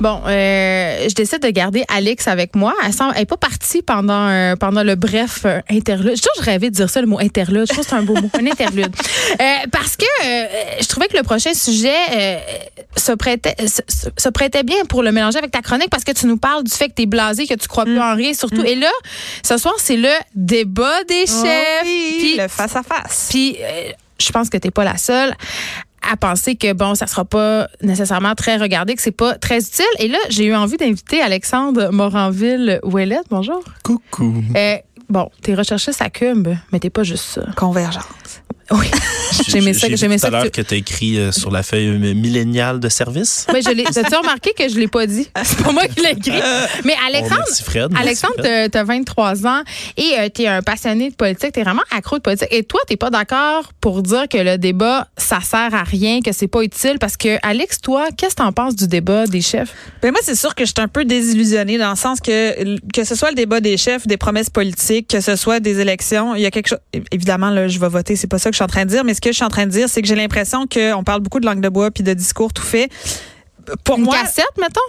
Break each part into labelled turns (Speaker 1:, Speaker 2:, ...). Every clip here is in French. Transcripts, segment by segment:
Speaker 1: Bon, euh, je décide de garder Alex avec moi. Elle n'est elle est pas partie pendant euh, pendant le bref euh, interlude. Je, je rêvais de dire ça, le mot interlude. Je trouve que c'est un beau mot, un interlude. Euh, parce que euh, je trouvais que le prochain sujet euh, se prêtait se, prêtait bien pour le mélanger avec ta chronique parce que tu nous parles du fait que tu es blasé, que tu crois plus en rien, surtout. Et là, ce soir, c'est le débat des chefs.
Speaker 2: Oh oui,
Speaker 1: Puis-
Speaker 2: le face à face.
Speaker 1: puis, euh, je pense que t'es pas la seule à penser que bon, ça sera pas nécessairement très regardé, que c'est pas très utile. Et là, j'ai eu envie d'inviter Alexandre Moranville-Ouellette. Bonjour.
Speaker 3: Coucou.
Speaker 1: Euh, bon, t'es recherchiste à Cube, mais t'es pas juste ça.
Speaker 2: Convergence.
Speaker 1: Oui. J'aimais ça,
Speaker 3: J'ai
Speaker 1: j'aimais
Speaker 3: vu tout
Speaker 1: ça.
Speaker 3: à l'heure
Speaker 1: que tu-
Speaker 3: tu as écrit euh, sur la feuille euh, milléniale de service.
Speaker 1: Mais je l'ai. T'as-tu remarqué que je l'ai pas dit? C'est pas moi qui l'ai écrit. Mais
Speaker 3: Oh,
Speaker 1: Alexandre,
Speaker 3: merci Fred.
Speaker 1: Alexandre,
Speaker 3: Fred.
Speaker 1: tu as 23 ans et tu es un passionné de politique. Tu es vraiment accro de politique. Et toi, tu pas d'accord pour dire que le débat, ça sert à rien, que c'est pas utile? Parce que, Alex, toi, qu'est-ce que tu en penses du débat des chefs?
Speaker 2: Ben moi, c'est sûr que je suis un peu désillusionnée dans le sens que que ce soit le débat des chefs, des promesses politiques, que ce soit des élections, il y a quelque chose. Évidemment, là, je vais voter, c'est pas ça que je suis en train de dire, mais ce que je suis en train de dire, c'est que j'ai l'impression qu'on parle beaucoup de langue de bois puis de discours tout fait. Pour
Speaker 1: Une
Speaker 2: moi,
Speaker 1: cassette, mettons?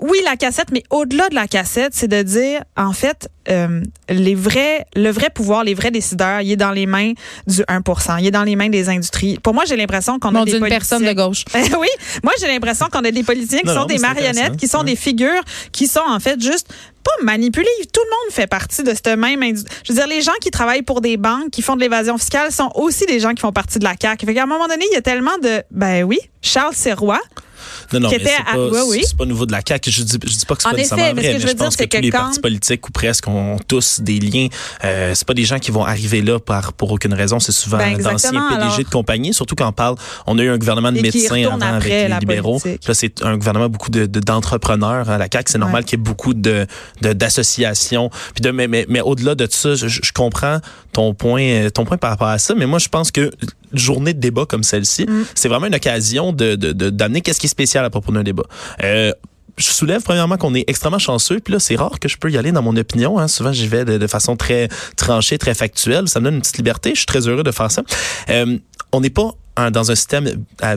Speaker 2: Oui, la cassette, mais au-delà de la cassette, c'est de dire, en fait, euh, les vrais, le vrai pouvoir, les vrais décideurs, il est dans les mains du 1 Il est dans les mains des industries. Pour moi, j'ai l'impression qu'on a des politiciens-
Speaker 1: personne de gauche.
Speaker 2: oui, moi j'ai l'impression qu'on a des politiciens qui
Speaker 3: Non,
Speaker 2: sont
Speaker 3: non,
Speaker 2: des marionnettes, qui sont
Speaker 3: Ouais.
Speaker 2: des figures, qui sont en fait juste pas manipulées. Tout le monde fait partie de cette même. indu- Je veux dire, les gens qui travaillent pour des banques, qui font de l'évasion fiscale, sont aussi des gens qui font partie de la CAQ. Fait qu'à un moment donné, il y a tellement de, ben oui, Charles Serrois.
Speaker 3: Non, non,
Speaker 2: qui
Speaker 3: mais
Speaker 2: était à-
Speaker 3: pas,
Speaker 2: oui, oui.
Speaker 3: pas nouveau de la CAQ. Je dis, je dis pas que c'est pas
Speaker 2: effet,
Speaker 3: nécessairement
Speaker 2: ce
Speaker 3: vrai,
Speaker 2: que je
Speaker 3: mais
Speaker 2: veux
Speaker 3: je pense
Speaker 2: dire,
Speaker 3: que,
Speaker 2: c'est
Speaker 3: tous les
Speaker 2: que quand-
Speaker 3: partis politiques ou presque ont tous des liens. Euh, c'est pas des gens qui vont arriver là par pour aucune raison. C'est souvent
Speaker 2: Ben,
Speaker 3: d'anciens PDG
Speaker 2: alors.
Speaker 3: de compagnie, surtout quand on parle. On a eu un gouvernement de médecins avant avec les libéraux. Là, c'est un gouvernement beaucoup de de- d'entrepreneurs à la CAQ. C'est normal
Speaker 2: Ouais.
Speaker 3: qu'il y ait beaucoup de de- d'associations. Puis de mais mais, mais au-delà de ça, je, je comprends ton point euh, ton point par rapport à ça. Mais moi, je pense que une journée de débat comme celle-ci,
Speaker 2: Mm.
Speaker 3: c'est vraiment une occasion de de- de- d'amener qu'est-ce qui est spécial à propos d'un débat. Euh, je soulève premièrement qu'on est extrêmement chanceux. Puis là, c'est rare que je peux y aller dans mon opinion. Hein. Souvent, j'y vais de, de façon très tranchée, très factuelle. Ça me donne une petite liberté. Je suis très heureux de faire ça. Euh, on n'est pas dans un système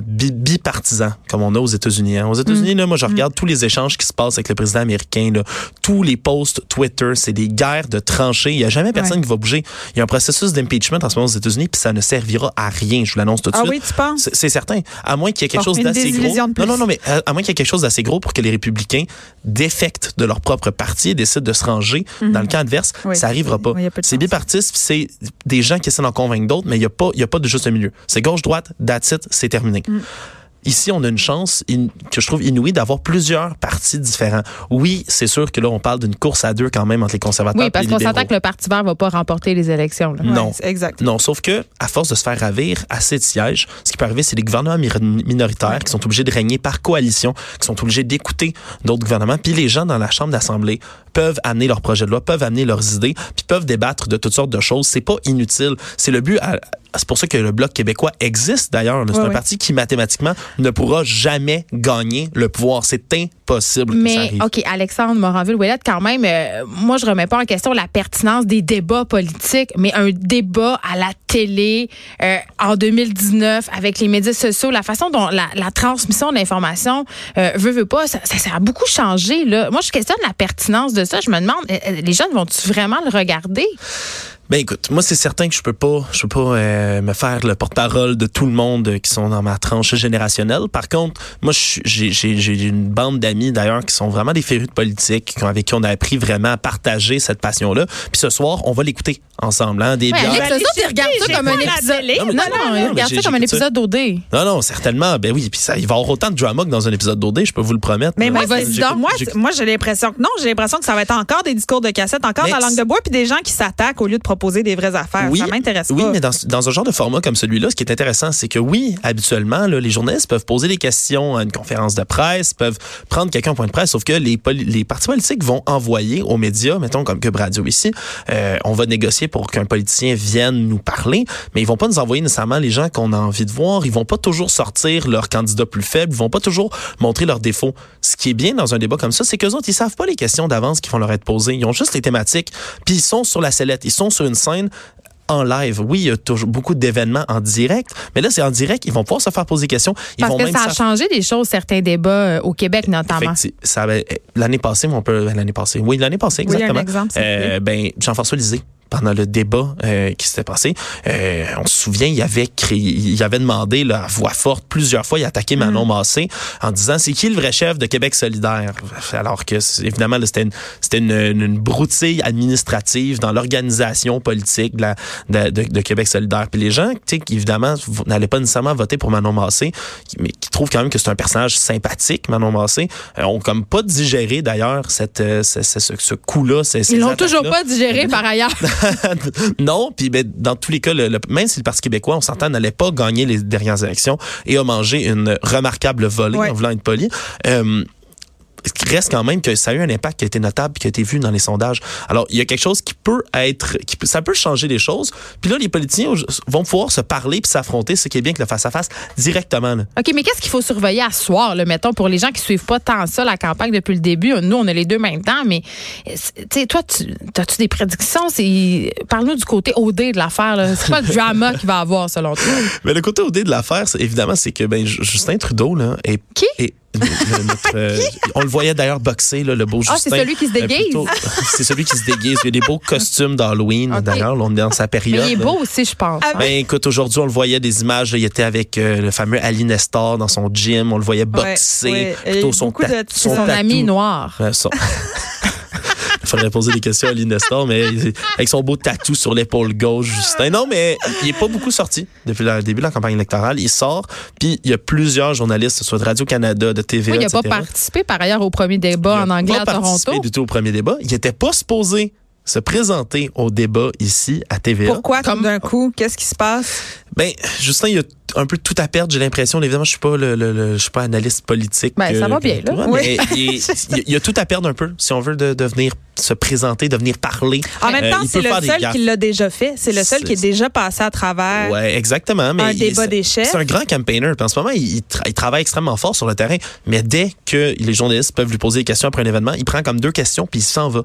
Speaker 3: bi- bipartisan comme on a aux États-Unis. hein. Aux États-Unis, là, moi, je regarde tous les échanges qui se passent avec le président américain. Là. Tous les posts Twitter, c'est des guerres de tranchées. Il y a jamais personne qui va bouger. Il y a un processus d'impeachment en ce moment aux États-Unis, puis ça ne servira à rien. Je vous l'annonce tout de
Speaker 2: Ah
Speaker 3: suite.
Speaker 2: oui, tu penses?
Speaker 3: C'est- certain. À moins qu'il y ait quelque chose d'assez gros. Non, non, non, mais à, à moins qu'il y ait quelque chose d'assez gros pour que les républicains défectent de leur propre parti et décident de se ranger dans le camp adverse.
Speaker 2: Oui,
Speaker 3: ça arrivera
Speaker 2: c'est-
Speaker 3: pas.
Speaker 2: oui,
Speaker 3: C'est bipartiste, c'est des gens qui essaient d'en convaincre d'autres, mais il n'y a pas, il y a pas de juste milieu. C'est gauche-droite, that's it, c'est terminé.
Speaker 2: Mm.
Speaker 3: Ici, on a une chance in- que je trouve inouïe d'avoir plusieurs partis différents. Oui, c'est sûr que là, on parle d'une course à deux quand même entre les conservateurs
Speaker 1: Oui,
Speaker 3: et
Speaker 1: parce
Speaker 3: les
Speaker 1: qu'on
Speaker 3: libéraux.
Speaker 1: s'entend que le Parti vert va pas remporter les élections. là.
Speaker 3: Non.
Speaker 2: Ouais, exact.
Speaker 3: Non, sauf que à force de se faire ravir assez de sièges, ce qui peut arriver, c'est des gouvernements mi- minoritaires qui sont obligés de régner par coalition, qui sont obligés d'écouter d'autres gouvernements, puis les gens dans la chambre d'assemblée peuvent amener leurs projets de loi, peuvent amener leurs idées, puis peuvent débattre de toutes sortes de choses. C'est pas inutile. C'est le but. c'est pour ça que le bloc québécois existe d'ailleurs. C'est
Speaker 2: Ouais,
Speaker 3: un parti qui mathématiquement ne pourra jamais gagner le pouvoir. C'est impossible que ça
Speaker 1: Mais,
Speaker 3: arrive.
Speaker 1: OK, Alexandre Moranville-Ouellette, quand même, euh, moi, je remets pas en question la pertinence des débats politiques, mais un débat à la télé euh, en 2019 avec les médias sociaux, la façon dont la, la transmission de l'information euh, veut, veut pas, ça, ça, ça a beaucoup changé. Là. Moi, je questionne la pertinence de ça. Je me demande, euh, euh, les jeunes vont-tu vraiment le regarder?
Speaker 3: Ben écoute, moi c'est certain que je peux pas, je peux pas euh, me faire le porte-parole de tout le monde euh, qui sont dans ma tranche générationnelle. Par contre, moi j'ai j'ai j'ai une bande d'amis d'ailleurs qui sont vraiment des férus de politique, avec qui on a appris vraiment à partager cette passion-là. Puis ce soir, on va l'écouter ensemble, hein, des
Speaker 1: Ouais,
Speaker 3: bières.
Speaker 1: Alex, ça
Speaker 2: j'ai
Speaker 1: comme un épisode. Non,
Speaker 3: Non, mais-
Speaker 1: non,
Speaker 3: non, mais
Speaker 1: ça comme un
Speaker 3: ça.
Speaker 1: épisode d'OD.
Speaker 3: Non, non, certainement. Ben oui, puis ça, il va y avoir autant de drama que dans un épisode d'OD, je peux vous le promettre.
Speaker 2: Mais
Speaker 1: vas-y donc.
Speaker 2: moi,
Speaker 3: J'ai-
Speaker 2: c'est- moi, j'ai l'impression que non, j'ai l'impression que ça va être encore des discours de cassette, encore
Speaker 3: Mais
Speaker 2: dans la langue de bois, puis des gens qui s'attaquent au lieu de proposer des vraies affaires. ça m'intéresse
Speaker 3: oui,
Speaker 2: pas.
Speaker 3: mais dans, dans un genre de format comme celui-là, ce qui est intéressant, c'est que oui, habituellement, là, les journalistes peuvent poser des questions à une conférence de presse, peuvent prendre quelqu'un au point de presse, sauf que les, les partis politiques vont envoyer aux médias, mettons comme Cube Radio ici, euh, on va négocier pour qu'un politicien vienne nous parler, mais ils vont pas nous envoyer nécessairement les gens qu'on a envie de voir, ils vont pas toujours sortir leur candidat plus faible, ils vont pas toujours montrer leurs défauts. Ce qui est bien dans un débat comme ça, c'est qu'eux autres, ils savent pas les questions d'avance qui vont leur être posées, ils ont juste les thématiques, puis ils sont sur la sellette, ils sont sur une scène en live. Oui, il y a toujours beaucoup d'événements en direct, mais là, c'est en direct. Ils vont pouvoir se faire poser des questions. Ils
Speaker 1: Parce
Speaker 3: vont
Speaker 1: que
Speaker 3: même
Speaker 1: ça a changé des choses, certains débats euh, au Québec notamment.
Speaker 3: Avait- l'année passée, on peut l'année passée. Oui, l'année passée
Speaker 2: Oui, un
Speaker 3: exactement.
Speaker 2: exemple,
Speaker 3: Euh, ben Jean-François Lisée pendant le débat euh, qui s'était passé, euh, on se souvient, il avait créé, il avait demandé là, à voix forte plusieurs fois, il a attaqué Manon Massé en disant c'est qui le vrai chef de Québec solidaire, alors que évidemment c'était une, c'était une, une, broutille administrative dans l'organisation politique de, la, de, de- de Québec solidaire. Puis les gens, tu sais, qui évidemment n'allaient pas nécessairement voter pour Manon Massé, mais qui trouvent quand même que c'est un personnage sympathique, Manon Massé, euh, ont comme pas digéré d'ailleurs cette, euh, ce, ce, ce- ce coup-là.
Speaker 1: Ils l'ont toujours pas digéré par ailleurs.
Speaker 3: non, puis ben, dans tous les cas, le, le- même si le Parti québécois, on s'entend, n'allait pas gagner les dernières élections et a mangé une remarquable volée,
Speaker 2: Ouais.
Speaker 3: en voulant être poli. Euh, il reste quand même que ça a eu un impact qui a été notable, qui a été vu dans les sondages. Alors, il y a quelque chose qui peut être, qui peut- ça peut changer les choses. Puis là, les politiciens vont pouvoir se parler puis s'affronter, ce qui est bien que le face à face directement. là.
Speaker 1: OK, mais qu'est-ce qu'il faut surveiller à ce soir, là, mettons, pour les gens qui suivent pas tant ça, la campagne depuis le début? Nous, on a les deux même temps, mais euh, tu sais, toi, tu as-tu des prédictions? Parle-nous du côté OD de l'affaire. C'est quoi le drama qu'il va avoir, selon toi?
Speaker 3: Mais le côté OD de l'affaire, évidemment, c'est que ben, Ju- Justin Trudeau là, est,
Speaker 1: Qui?
Speaker 3: est- notre, euh, on le voyait d'ailleurs boxer, là, le beau
Speaker 1: Ah,
Speaker 3: Justin.
Speaker 1: c'est celui qui se
Speaker 3: Euh,
Speaker 1: déguise?
Speaker 3: c'est celui qui se déguise. Il y a des beaux costumes d'Halloween, d'ailleurs. On est dans sa
Speaker 1: Mais
Speaker 3: période.
Speaker 1: il est beau aussi, je pense.
Speaker 2: Ah,
Speaker 1: hein.
Speaker 3: Ben, écoute, aujourd'hui, on le voyait des images. là, il était avec euh, le fameux Ali Nestor dans son gym. On le voyait boxer.
Speaker 2: ouais.
Speaker 3: Plutôt son,
Speaker 2: de-
Speaker 3: ta-
Speaker 2: c'est
Speaker 1: Son
Speaker 3: tatou.
Speaker 1: ami noir.
Speaker 3: Son- faudrait poser des questions à Ali Nestor, mais il- avec son beau tatou sur l'épaule gauche, Justin. Non, mais il est pas beaucoup sorti depuis le début de la campagne électorale. Il sort, puis il y a plusieurs journalistes, que ce soit de Radio-Canada, de TVA,
Speaker 1: Oui, il n'a pas participé par ailleurs au premier débat
Speaker 3: Il
Speaker 1: en anglais
Speaker 3: pas
Speaker 1: à
Speaker 3: participé
Speaker 1: Toronto.
Speaker 3: du tout au premier débat. Il n'était pas supposé se présenter au débat ici à TVA.
Speaker 2: Pourquoi, comme d'un coup? Qu'est-ce qui se passe?
Speaker 3: Ben, Justin, il a un peu tout à perdre, j'ai l'impression. Évidemment, je suis pas le, le- le- je suis pas analyste politique.
Speaker 1: Ben, ça
Speaker 3: euh,
Speaker 1: va bien, là.
Speaker 2: Oui.
Speaker 3: il, il a tout à perdre un peu, si on veut, de, de venir se présenter, de venir parler.
Speaker 2: En même
Speaker 3: Euh,
Speaker 2: temps, c'est le seul qui l'a déjà fait. C'est le seul qui est déjà passé à travers
Speaker 3: Ouais, exactement. Mais
Speaker 2: un débat des chefs.
Speaker 3: C'est un grand campaigner. En ce moment, il, il tra- il travaille extrêmement fort sur le terrain. Mais dès que les journalistes peuvent lui poser des questions après un événement, il prend comme deux questions puis il s'en va.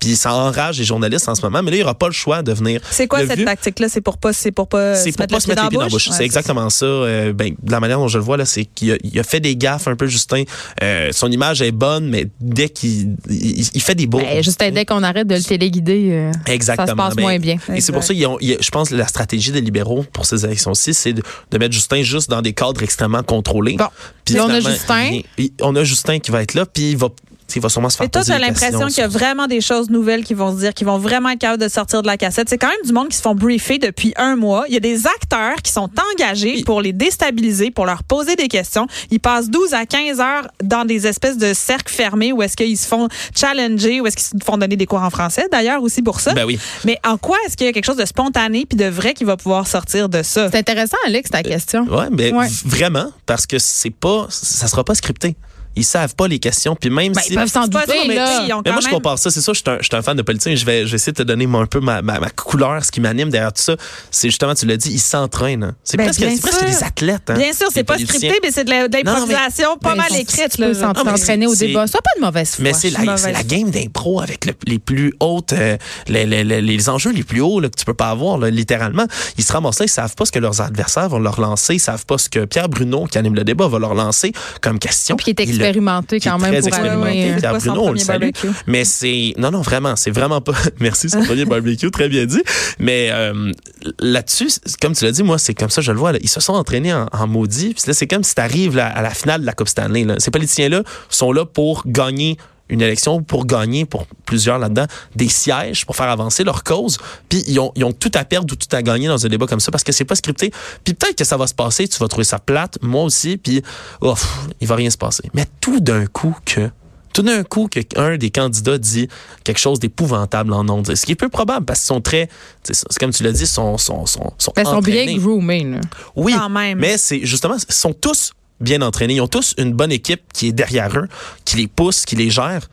Speaker 3: Puis ça enrage les journalistes en ce moment. Mais là, il n'aura pas le choix de venir.
Speaker 2: C'est quoi
Speaker 3: Le
Speaker 2: cette tactique-là? C'est pour pas, c'est pour pas
Speaker 3: C'est pour pas se mettre les pieds dans la bouche.
Speaker 2: Ouais,
Speaker 3: c'est exactement ça. Euh, ben, de la manière dont je le vois, là, c'est qu'il a, il a fait des gaffes un peu, Justin. Euh, son image est bonne, mais dès qu'il il, il fait des beaux.
Speaker 1: Ben, juste dès qu'on arrête de le téléguider, euh,
Speaker 3: Exactement.
Speaker 1: ça se passe
Speaker 3: Ben,
Speaker 1: moins bien.
Speaker 3: Et c'est pour ça, qu'ils ont- il y a- je pense, que la stratégie des libéraux pour ces élections-ci, c'est de, de mettre Justin juste dans des cadres extrêmement contrôlés.
Speaker 1: Bon.
Speaker 3: Puis
Speaker 1: Là, on a Justin.
Speaker 3: il- il- on a Justin qui va être là, puis il va, il va sûrement se faire
Speaker 2: Et toi, tu as l'impression qu'il y a vraiment des choses nouvelles qui vont se dire, qui vont vraiment être capables de sortir de la cassette. C'est quand même du monde qui se font briefer depuis un mois. Il y a des acteurs qui sont engagés pour les déstabiliser, pour leur poser des questions. Ils passent 12 à 15 heures dans des espèces de cercles fermés où est-ce qu'ils se font challenger, où est-ce qu'ils se font donner des cours en français, d'ailleurs, aussi pour ça.
Speaker 3: Ben oui.
Speaker 2: Mais en quoi est-ce qu'il y a quelque chose de spontané puis de vrai qui va pouvoir sortir de ça?
Speaker 1: C'est intéressant, Alex, ta question.
Speaker 3: Ouais, mais
Speaker 1: Ouais.
Speaker 3: v- vraiment, parce que c'est pas, ça sera pas scripté. Ils savent pas les questions, puis même
Speaker 1: Ben,
Speaker 3: si
Speaker 1: ils peuvent s'en douter,
Speaker 2: ça, mais
Speaker 1: là.
Speaker 2: ils ont
Speaker 3: Mais moi, je compare ça. C'est ça, je suis un, je suis un fan de politique. Je vais, je vais essayer de te donner moi, un peu ma, ma, ma couleur, ce qui m'anime derrière tout ça. C'est justement, tu l'as dit, ils s'entraînent. hein. C'est
Speaker 2: Ben,
Speaker 3: presque, c'est presque des athlètes. hein,
Speaker 2: Bien sûr, c'est pas scripté, mais c'est de l'improvisation pas mal écrite.
Speaker 1: Tu peux s'entraîner au débat. Ça pas de mauvaise foi.
Speaker 3: Mais c'est la, game d'impro avec le- les plus hautes, euh, les, enjeux les plus hauts que tu peux pas avoir, littéralement. Ils se ramassent là, ils savent pas ce que leurs adversaires vont leur lancer, ils savent pas ce que Pierre Bruno, qui anime le débat, va leur lancer comme question.
Speaker 1: Puis qui est
Speaker 3: Il le-
Speaker 1: expérimenté
Speaker 3: qui est
Speaker 1: quand même
Speaker 3: très
Speaker 1: pour
Speaker 3: expérimenté.
Speaker 1: euh,
Speaker 3: Pierre Bruno, on le salue.
Speaker 2: barbecue?
Speaker 3: Mais c'est non non vraiment, c'est vraiment pas merci son premier barbecue, très bien dit. Mais euh, là-dessus, comme tu l'as dit, moi c'est comme ça je le vois. là. Ils se sont entraînés en, en maudit. Puis là c'est comme si tu arrives à la finale de la Coupe Stanley. Là. Ces politiciens là sont là pour gagner une élection pour gagner pour plusieurs là-dedans des sièges pour faire avancer leur cause puis ils ont, ils ont tout à perdre ou tout à gagner dans un débat comme ça parce que c'est pas scripté puis peut-être que ça va se passer tu vas trouver ça plate moi aussi puis oh, pff, il va rien se passer mais tout d'un coup que tout d'un coup qu'un des candidats dit quelque chose d'épouvantable en ondes. Ce qui est peu probable parce qu'ils sont très, c'est comme tu l'as dit, sont, sont, sont, sont
Speaker 1: Ben, ils sont bien groomés.
Speaker 3: Oui,
Speaker 2: Quand même.
Speaker 3: mais c'est justement, ils sont tous bien entraînés. Ils ont tous une bonne équipe qui est derrière eux, qui les pousse, qui les gère.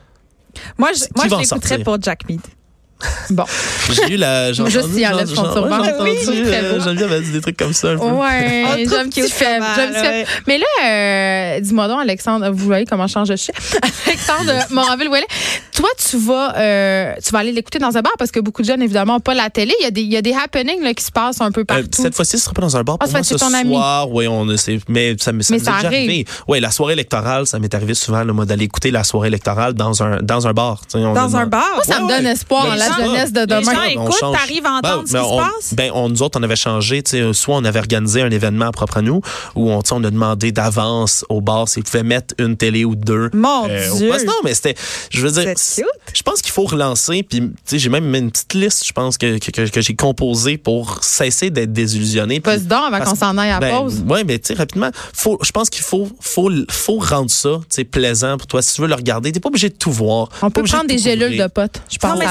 Speaker 2: Moi, je, moi, je l'écouterais pour Jack Mead.
Speaker 1: Bon.
Speaker 3: J'ai eu la. j'ai entendu-
Speaker 1: s'y enlève
Speaker 3: j'ai-
Speaker 1: son
Speaker 3: j'ai- entendu, euh. Geneviève a dit des trucs comme ça un peu.
Speaker 1: Ouais,
Speaker 2: On
Speaker 1: j'ai
Speaker 2: trouve
Speaker 1: un petit
Speaker 2: cute
Speaker 1: faible.
Speaker 2: pas
Speaker 1: j'ai un
Speaker 2: mal,
Speaker 1: petit faible.
Speaker 2: ouais.
Speaker 1: Mais là, euh, dis-moi donc, Alexandre, vous voyez comment je change de chien? Alexandre Moranville-Ouellet, toi, tu vas, euh, tu vas aller l'écouter dans un bar parce que beaucoup de jeunes, évidemment, n'ont pas la télé. Il y a des, il y a des happenings là, qui se passent un peu
Speaker 3: Euh,
Speaker 1: partout.
Speaker 3: cette fois-ci, ce sera pas dans un bar.
Speaker 1: Ah,
Speaker 3: Pour
Speaker 1: ça
Speaker 3: moi,
Speaker 1: fait que
Speaker 3: ce
Speaker 1: c'est ton ami.
Speaker 3: soir, oui, on c'est, mais ça, ça
Speaker 1: Mais
Speaker 3: m'est déjà arrivé. Oui, la soirée électorale, ça m'est arrivé souvent, là, moi, d'aller écouter la soirée électorale dans un, dans un bar.
Speaker 2: Dans un bar?
Speaker 1: Moi, ça me donne
Speaker 3: ouais.
Speaker 1: espoir la jeunesse de
Speaker 2: Les
Speaker 1: demain.
Speaker 2: gens
Speaker 3: on
Speaker 2: écoutent,
Speaker 3: change.
Speaker 2: t'arrives à entendre
Speaker 3: Ben,
Speaker 2: ce qui
Speaker 3: on-
Speaker 2: se passe?
Speaker 3: Ben, on, nous autres, on avait changé. tu sais, Soit on avait organisé un événement propre à nous, où on, on a demandé d'avance au bar s'ils pouvaient mettre une télé ou deux.
Speaker 2: Mon
Speaker 3: au
Speaker 2: Dieu.
Speaker 3: poste. Non, mais c'était. Je veux dire. Je pense qu'il faut relancer. Puis, tu sais, j'ai même mis une petite liste, je pense, que, que, que- que j'ai composée pour cesser d'être désillusionné.
Speaker 1: Passe donc avant qu'on s'en aille à
Speaker 3: ben,
Speaker 1: pause.
Speaker 3: Ouais, mais tu sais, rapidement, faut, je pense qu'il faut, faut, faut rendre ça, tu sais, plaisant pour toi. Si tu veux le regarder, t'es pas obligé de tout voir.
Speaker 1: On
Speaker 3: Pas
Speaker 1: peut prendre
Speaker 3: de
Speaker 1: des gélules de potes. Je pense
Speaker 2: Non, mais.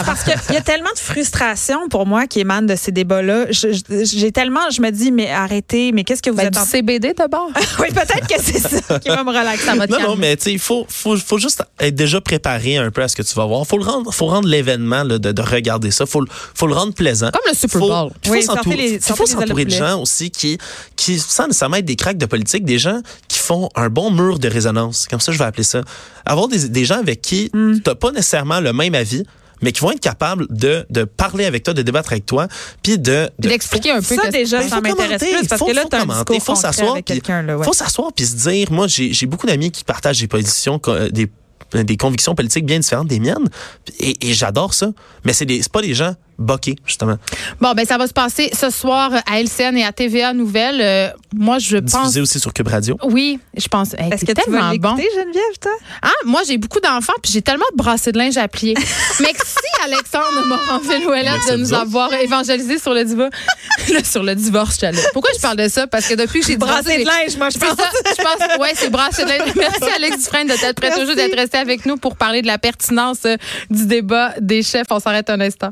Speaker 2: Qu'il y a tellement de frustration pour moi qui émane de ces débats-là. J'ai tellement, je me dis, mais arrêtez, mais qu'est-ce que vous
Speaker 1: Ben,
Speaker 2: êtes
Speaker 1: du
Speaker 2: en
Speaker 1: CBD de bord.
Speaker 2: Oui, peut-être que c'est ça qui va me relaxer.
Speaker 1: Ça va
Speaker 3: Non, non, mais tu sais, il faut, faut, faut juste être déjà préparé un peu à ce que tu vas voir. Faut le rendre, faut rendre l'événement de, de regarder ça. Faut, le- faut le rendre plaisant.
Speaker 1: Comme le Super Bowl.
Speaker 3: Il faut
Speaker 2: Oui,
Speaker 3: il s'entourer de gens aussi qui, qui, sans nécessairement être des cracks de politique, des gens qui font un bon mur de résonance. Comme ça, je vais appeler ça. Avoir des, des gens avec qui
Speaker 2: Hmm.
Speaker 3: tu n'as pas nécessairement le même avis, mais qui vont être capables de, de parler avec toi, de débattre avec toi, puis de, de
Speaker 1: d'expliquer un peu.
Speaker 2: Ça, déjà, ça m'intéresse plus parce
Speaker 3: Faut-
Speaker 2: que là,
Speaker 3: faut
Speaker 2: tu as un discours
Speaker 3: Faut s'asseoir, puis-
Speaker 2: ouais.
Speaker 3: faut s'asseoir puis se dire, moi, j'ai j'ai beaucoup d'amis qui partagent des positions, euh, des, des convictions politiques bien différentes des miennes, et, et j'adore ça. Mais c'est des- c'est pas des gens boqués, justement.
Speaker 1: Bon, ben ça va se passer ce soir à LCN et à TVA Nouvelles. Euh, moi, je pense.
Speaker 3: Diffusé aussi sur Cube Radio.
Speaker 1: Oui, je pense. Hey,
Speaker 2: Est-ce
Speaker 1: c'est
Speaker 2: que tu vas
Speaker 1: tellement bon.
Speaker 2: l'écouter, Geneviève, toi?
Speaker 1: Ah, moi, j'ai beaucoup d'enfants puis j'ai tellement de brassées de linge à plier. Merci, Alexandre Moranville-Ouellette,
Speaker 3: Merci
Speaker 1: de nous avoir évangélisé sur le divorce. Sur le divorce, j'allais. Pourquoi je parle de ça? Parce que depuis que j'ai
Speaker 2: Brasser de linge, moi, je pense.
Speaker 1: ça, je pense, ouais, c'est brassé de linge. Merci, Alex Dufresne, de t'être prêt toujours d'être resté avec nous pour parler de la pertinence euh, du débat des chefs. On s'arrête un instant.